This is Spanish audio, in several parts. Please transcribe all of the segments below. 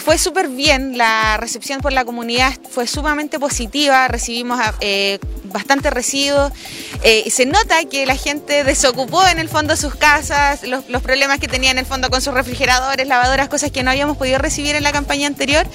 fue súper bien, la recepción por la comunidad fue sumamente positiva, recibimos eh, bastante residuos, eh, se nota que la gente desocupó en el fondo sus casas, los, problemas que tenía en el fondo con sus refrigeradores, lavadoras, cosas que no habíamos podido recibir en la campaña anterior,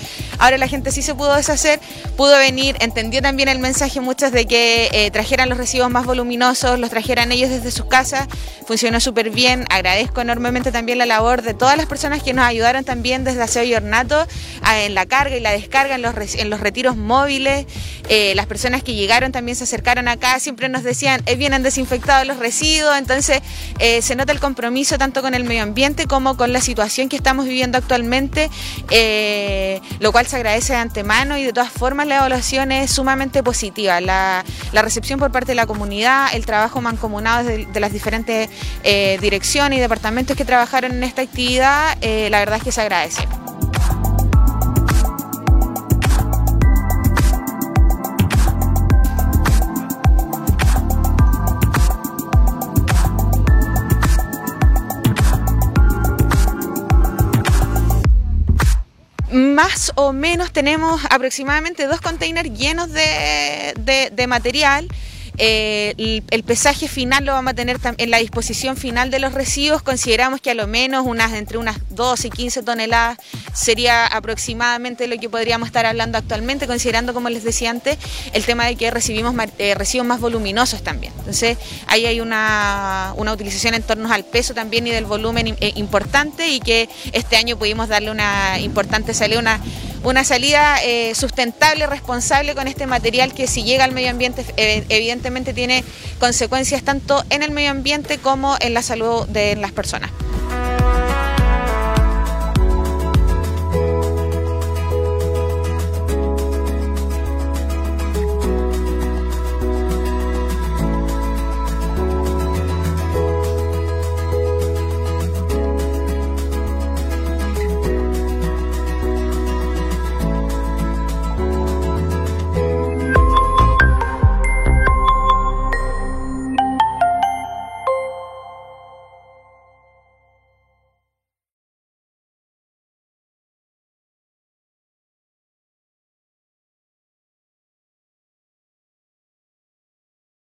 ahora la gente sí se pudo deshacer, pudo venir, entendió también el mensaje muchos de que eh, trajeran los residuos más voluminosos, los trajeran ellos desde sus casas, funcionó súper bien, agradezco enormemente también la labor de todas las personas que nos ayudaron también desde Aseo y Ornato en la carga y la descarga, en los, en los retiros móviles, eh, las personas que llegaron también se acercaron acá, siempre nos decían, eh, vienen desinfectados los residuos, entonces eh, se nota el compromiso tanto con el medio ambiente como con la situación que estamos viviendo actualmente, lo cual se agradece de antemano y de todas formas la evaluación es sumamente positiva. La, recepción por parte de la comunidad, el trabajo mancomunado de, de las diferentes direcciones y departamentos que trabajaron en esta actividad, la verdad es que se agradece. Más o menos tenemos aproximadamente dos containers llenos de, material. Eh, el, pesaje final lo vamos a tener en la disposición final de los residuos. Consideramos que a lo menos unas entre unas 12 y 15 toneladas sería aproximadamente lo que podríamos estar hablando actualmente, considerando, como les decía antes, el tema de que recibimos eh, residuos más voluminosos también. Entonces, ahí hay una, utilización en torno al peso también y del volumen eh, importante y que este año pudimos darle una importante salida, una, una salida eh, sustentable, responsable con este material que si llega al medio ambiente evidentemente tiene consecuencias tanto en el medio ambiente como en la salud de las personas.